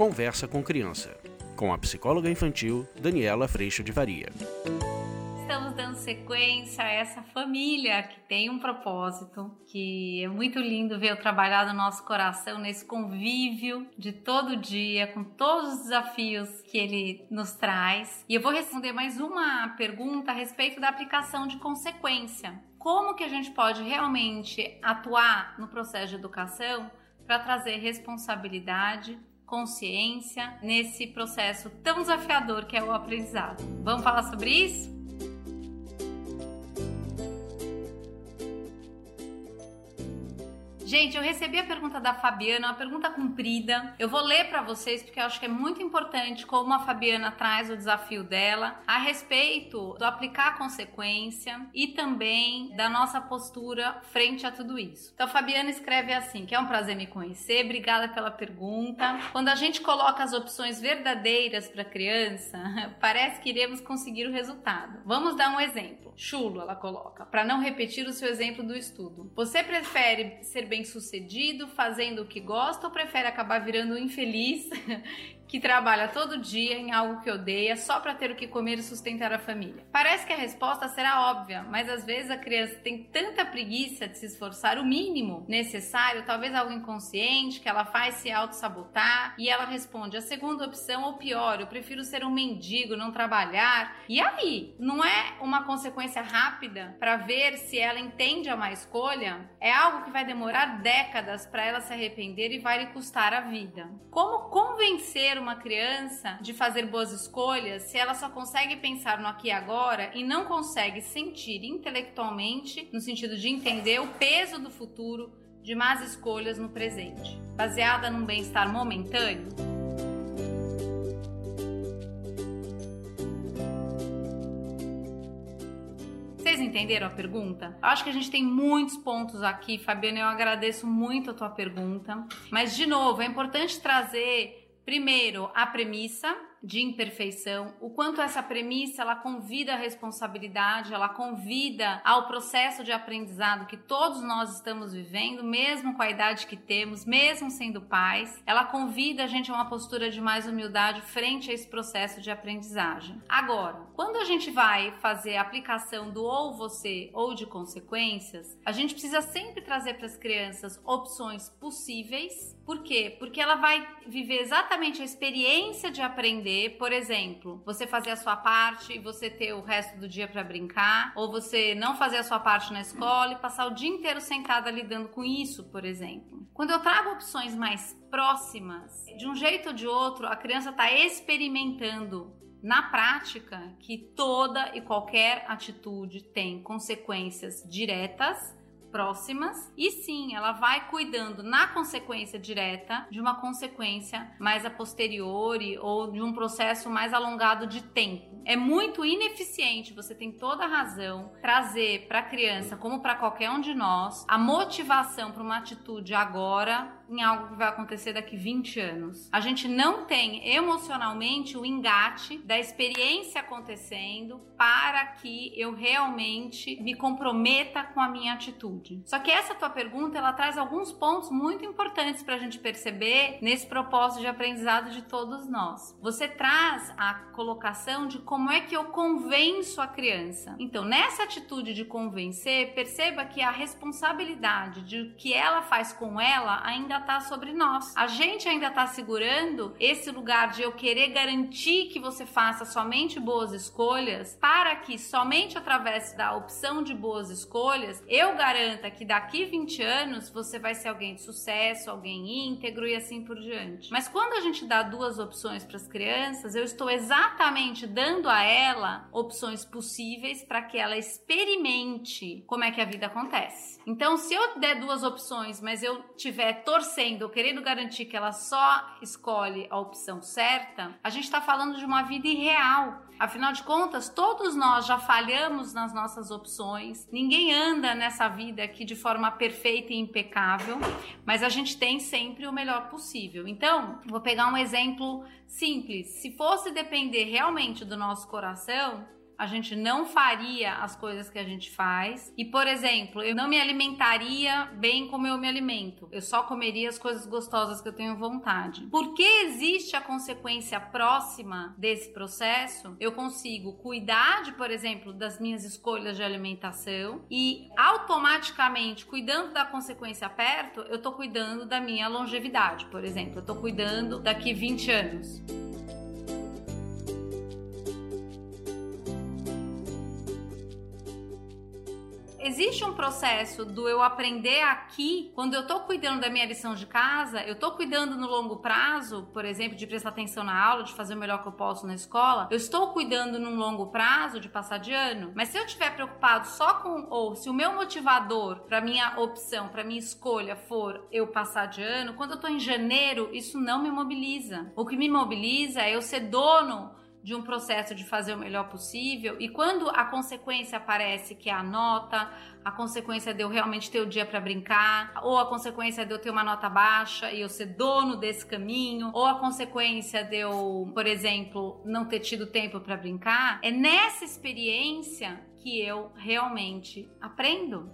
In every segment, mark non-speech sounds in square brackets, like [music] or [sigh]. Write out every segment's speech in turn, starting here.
Conversa com Criança, com a psicóloga infantil Daniela Freixo de Varia. Estamos dando sequência a essa família que tem um propósito, que é muito lindo ver o trabalhar do nosso coração nesse convívio de todo dia, com todos os desafios que ele nos traz. E eu vou responder mais uma pergunta a respeito da aplicação de consequência. Como que a gente pode realmente atuar no processo de educação para trazer responsabilidade, consciência nesse processo tão desafiador que é o aprendizado. Vamos falar sobre isso? Gente, eu recebi a pergunta da Fabiana, uma pergunta comprida. Eu vou ler para vocês porque eu acho que é muito importante como a Fabiana traz o desafio dela a respeito do aplicar a consequência e também da nossa postura frente a tudo isso. Então, a Fabiana escreve assim: que é um prazer me conhecer, obrigada pela pergunta. Quando a gente coloca as opções verdadeiras para a criança, [laughs] parece que iremos conseguir o resultado. Vamos dar um exemplo. Chulo, ela coloca, para não repetir o seu exemplo do estudo. Você prefere ser bem bem-sucedido, fazendo o que gosta ou prefere acabar virando um infeliz [laughs] que trabalha todo dia em algo que odeia só para ter o que comer e sustentar a família? Parece que a resposta será óbvia, mas às vezes a criança tem tanta preguiça de se esforçar o mínimo necessário, talvez algo inconsciente que ela faz se auto-sabotar e ela responde a segunda opção ou pior, eu prefiro ser um mendigo, não trabalhar. E aí, não é uma consequência rápida para ver se ela entende a má escolha? É algo que vai demorar décadas para ela se arrepender e vai lhe custar a vida. Como convencer uma criança de fazer boas escolhas se ela só consegue pensar no aqui e agora e não consegue sentir intelectualmente, no sentido de entender o peso do futuro de más escolhas no presente, baseada num bem-estar momentâneo? Vocês entenderam a pergunta? Acho que a gente tem muitos pontos aqui, Fabiana. Eu agradeço muito a tua pergunta. Mas, de novo, é importante trazer Primeiro, a premissa de imperfeição, o quanto essa premissa ela convida a responsabilidade, ela convida ao processo de aprendizado que todos nós estamos vivendo, mesmo com a idade que temos, mesmo sendo pais, ela convida a gente a uma postura de mais humildade frente a esse processo de aprendizagem. Agora, quando a gente vai fazer a aplicação do ou você ou de consequências, a gente precisa sempre trazer para as crianças opções possíveis. Por quê? Porque ela vai viver exatamente a experiência de aprender por exemplo, você fazer a sua parte e você ter o resto do dia para brincar, ou você não fazer a sua parte na escola e passar o dia inteiro sentada lidando com isso, por exemplo. Quando eu trago opções mais próximas, de um jeito ou de outro, a criança está experimentando na prática que toda e qualquer atitude tem consequências diretas próximas e sim, ela vai cuidando na consequência direta de uma consequência mais a posteriori ou de um processo mais alongado de tempo. É muito ineficiente, você tem toda a razão, trazer para a criança, como para qualquer um de nós, a motivação para uma atitude agora em algo que vai acontecer daqui 20 anos. A gente não tem emocionalmente o engate da experiência acontecendo para que eu realmente me comprometa com a minha atitude. Só que essa tua pergunta ela traz alguns pontos muito importantes para a gente perceber nesse propósito de aprendizado de todos nós. Você traz a colocação de como é que eu convenço a criança. Então, nessa atitude de convencer, perceba que a responsabilidade de que ela faz com ela ainda está sobre nós. A gente ainda está segurando esse lugar de eu querer garantir que você faça somente boas escolhas, para que somente através da opção de boas escolhas eu garanta que daqui 20 anos você vai ser alguém de sucesso, alguém íntegro e assim por diante. Mas quando a gente dá duas opções para as crianças, eu estou exatamente dando a ela opções possíveis para que ela experimente como é que a vida acontece. Então, se eu der duas opções, mas eu tiver torcendo ou querendo garantir que ela só escolhe a opção certa, a gente está falando de uma vida irreal. Afinal de contas, todos nós já falhamos nas nossas opções. Ninguém anda nessa vida aqui de forma perfeita e impecável, mas a gente tem sempre o melhor possível. Então, vou pegar um exemplo simples. Se fosse depender realmente do nosso coração, a gente não faria as coisas que a gente faz. E, por exemplo, eu não me alimentaria bem como eu me alimento. Eu só comeria as coisas gostosas que eu tenho vontade. Porque existe a consequência próxima desse processo, eu consigo cuidar de, por exemplo, das minhas escolhas de alimentação e automaticamente, cuidando da consequência perto, eu tô cuidando da minha longevidade, por exemplo. Eu tô cuidando daqui 20 anos. Existe um processo do eu aprender aqui, quando eu tô cuidando da minha lição de casa, eu tô cuidando no longo prazo, por exemplo, de prestar atenção na aula, de fazer o melhor que eu posso na escola, eu estou cuidando num longo prazo de passar de ano. Mas se eu estiver preocupado só com, ou se o meu motivador para minha opção, para minha escolha for eu passar de ano, quando eu tô em janeiro, isso não me mobiliza. O que me mobiliza é eu ser dono de um processo de fazer o melhor possível e quando a consequência aparece que é a nota, a consequência de eu realmente ter o dia para brincar, ou a consequência de eu ter uma nota baixa e eu ser dono desse caminho, ou a consequência de eu, por exemplo, não ter tido tempo para brincar, é nessa experiência que eu realmente aprendo.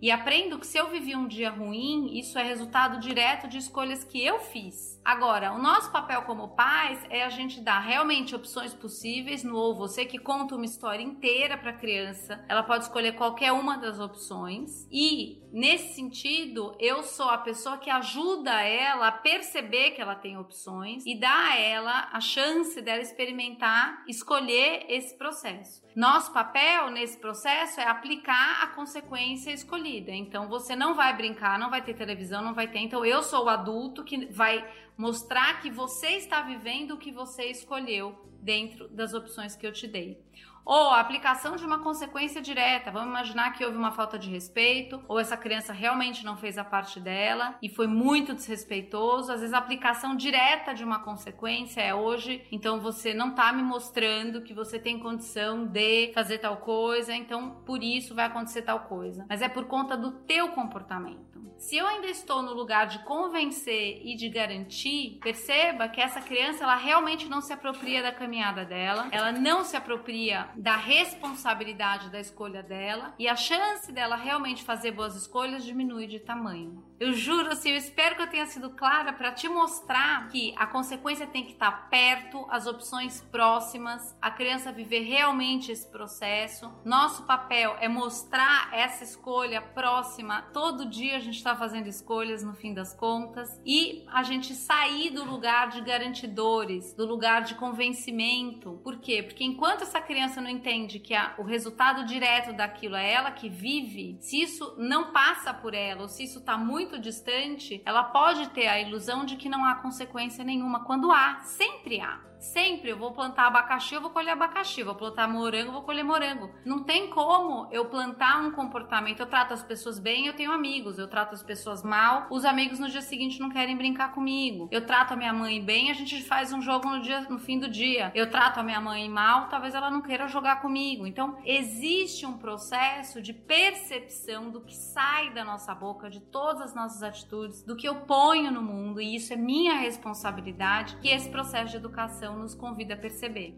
E aprendo que se eu vivi um dia ruim, isso é resultado direto de escolhas que eu fiz. Agora, o nosso papel como pais é a gente dar realmente opções possíveis no ou você que conta uma história inteira para a criança. Ela pode escolher qualquer uma das opções e nesse sentido, eu sou a pessoa que ajuda ela a perceber que ela tem opções e dá a ela a chance dela experimentar, escolher esse processo. Nosso papel nesse processo é aplicar a consequência escolhida. Então você não vai brincar, não vai ter televisão, não vai ter. Então eu sou o adulto que vai mostrar que você está vivendo o que você escolheu dentro das opções que eu te dei. Ou a aplicação de uma consequência direta. Vamos imaginar que houve uma falta de respeito, ou essa criança realmente não fez a parte dela e foi muito desrespeitoso. Às vezes a aplicação direta de uma consequência é hoje, então você não está me mostrando que você tem condição de fazer tal coisa, então por isso vai acontecer tal coisa. Mas é por conta do teu comportamento. Se eu ainda estou no lugar de convencer e de garantir, perceba que essa criança ela realmente não se apropria da caminhada dela, ela não se apropria da responsabilidade da escolha dela e a chance dela realmente fazer boas escolhas diminui de tamanho. Eu juro, assim, eu espero que eu tenha sido clara para te mostrar que a consequência tem que estar perto, as opções próximas, a criança viver realmente esse processo. Nosso papel é mostrar essa escolha próxima. Todo dia a gente está fazendo escolhas no fim das contas e a gente sair do lugar de garantidores, do lugar de convencimento. Por quê? Porque enquanto essa criança não entende que a, o resultado direto daquilo é ela que vive, se isso não passa por ela ou se isso está muito distante, ela pode ter a ilusão de que não há consequência nenhuma, quando há, sempre há. Sempre eu vou plantar abacaxi, eu vou colher abacaxi, vou plantar morango, eu vou colher morango. Não tem como eu plantar um comportamento. Eu trato as pessoas bem, eu tenho amigos. Eu trato as pessoas mal, os amigos no dia seguinte não querem brincar comigo. Eu trato a minha mãe bem, a gente faz um jogo no dia no fim do dia. Eu trato a minha mãe mal, talvez ela não queira jogar comigo. Então, existe um processo de percepção do que sai da nossa boca, de todas as nossas atitudes, do que eu ponho no mundo, e isso é minha responsabilidade, que esse processo de educação nos convida a perceber.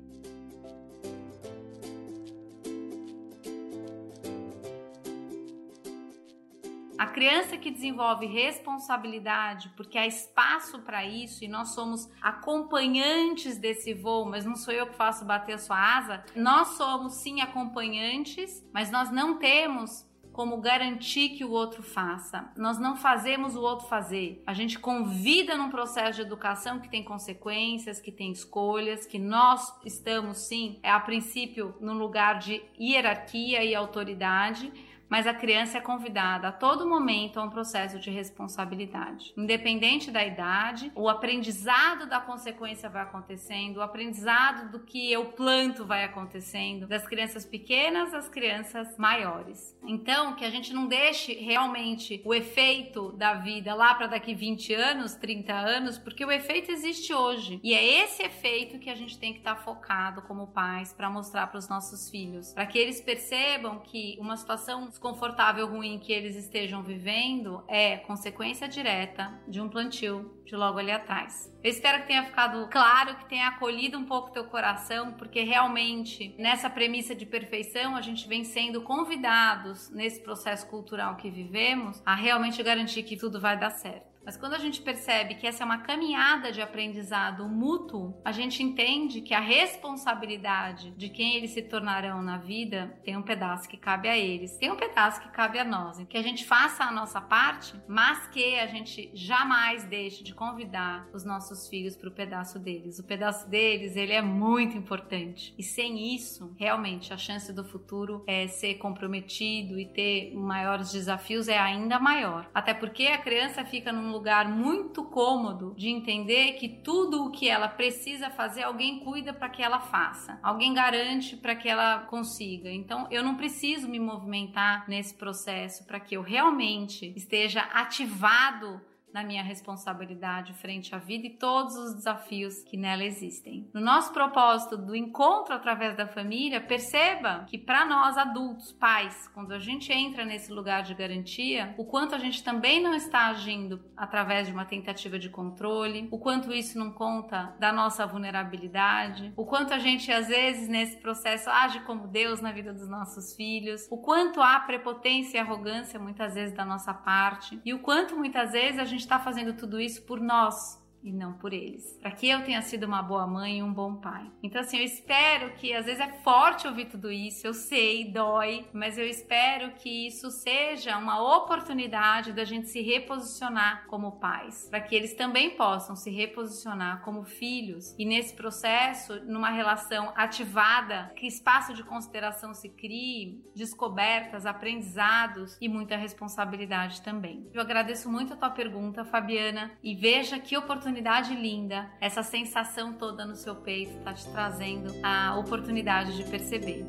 A criança que desenvolve responsabilidade, porque há espaço para isso e nós somos acompanhantes desse voo, mas não sou eu que faço bater a sua asa. Nós somos sim acompanhantes, mas nós não temos como garantir que o outro faça. Nós não fazemos o outro fazer. A gente convida num processo de educação que tem consequências, que tem escolhas, que nós estamos sim, é a princípio, num lugar de hierarquia e autoridade mas a criança é convidada a todo momento a um processo de responsabilidade. Independente da idade, o aprendizado da consequência vai acontecendo, o aprendizado do que eu planto vai acontecendo, das crianças pequenas às crianças maiores. Então, que a gente não deixe realmente o efeito da vida lá para daqui 20 anos, 30 anos, porque o efeito existe hoje. E é esse efeito que a gente tem que estar tá focado como pais para mostrar para os nossos filhos, para que eles percebam que uma situação desconfortável, ruim que eles estejam vivendo é consequência direta de um plantio de logo ali atrás. Eu espero que tenha ficado claro, que tenha acolhido um pouco teu coração, porque realmente nessa premissa de perfeição a gente vem sendo convidados nesse processo cultural que vivemos a realmente garantir que tudo vai dar certo. Mas quando a gente percebe que essa é uma caminhada de aprendizado mútuo, a gente entende que a responsabilidade de quem eles se tornarão na vida tem um pedaço que cabe a eles, tem um pedaço que cabe a nós. Que a gente faça a nossa parte, mas que a gente jamais deixe de convidar os nossos filhos para o pedaço deles. O pedaço deles, ele é muito importante. E sem isso, realmente, a chance do futuro é ser comprometido e ter maiores desafios é ainda maior. Até porque a criança fica num lugar muito cômodo de entender que tudo o que ela precisa fazer, alguém cuida para que ela faça, alguém garante para que ela consiga. Então, eu não preciso me movimentar nesse processo para que eu realmente esteja ativado na minha responsabilidade frente à vida e todos os desafios que nela existem. No nosso propósito do encontro através da família, perceba que para nós adultos, pais, quando a gente entra nesse lugar de garantia, o quanto a gente também não está agindo através de uma tentativa de controle, o quanto isso não conta da nossa vulnerabilidade, o quanto a gente às vezes nesse processo age como Deus na vida dos nossos filhos, o quanto há prepotência e arrogância muitas vezes da nossa parte e o quanto muitas vezes a gente está fazendo tudo isso por nós, e não por eles. Para que eu tenha sido uma boa mãe e um bom pai. Então, assim, eu espero que às vezes é forte ouvir tudo isso, eu sei, dói, mas eu espero que isso seja uma oportunidade da gente se reposicionar como pais, para que eles também possam se reposicionar como filhos e nesse processo, numa relação ativada, que espaço de consideração se crie, descobertas, aprendizados e muita responsabilidade também. Eu agradeço muito a tua pergunta, Fabiana, e veja que oportunidade oportunidade linda, essa sensação toda no seu peito está te trazendo a oportunidade de perceber.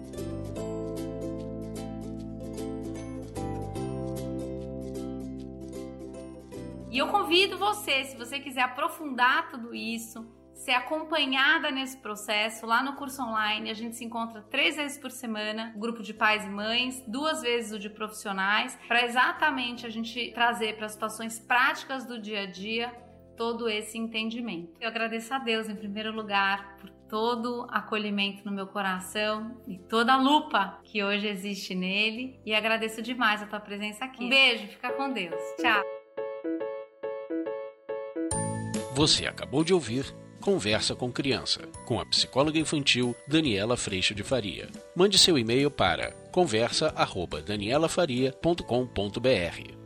E eu convido você, se você quiser aprofundar tudo isso, ser acompanhada nesse processo lá no curso online. A gente se encontra três vezes por semana, grupo de pais e mães, duas vezes o de profissionais, para exatamente a gente trazer para situações práticas do dia a dia todo esse entendimento. Eu agradeço a Deus, em primeiro lugar, por todo acolhimento no meu coração e toda a lupa que hoje existe nele. E agradeço demais a tua presença aqui. Um beijo, fica com Deus. Tchau. Você acabou de ouvir Conversa com Criança, com a psicóloga infantil Daniela Freixo de Faria. Mande seu e-mail para conversa@danielafaria.com.br.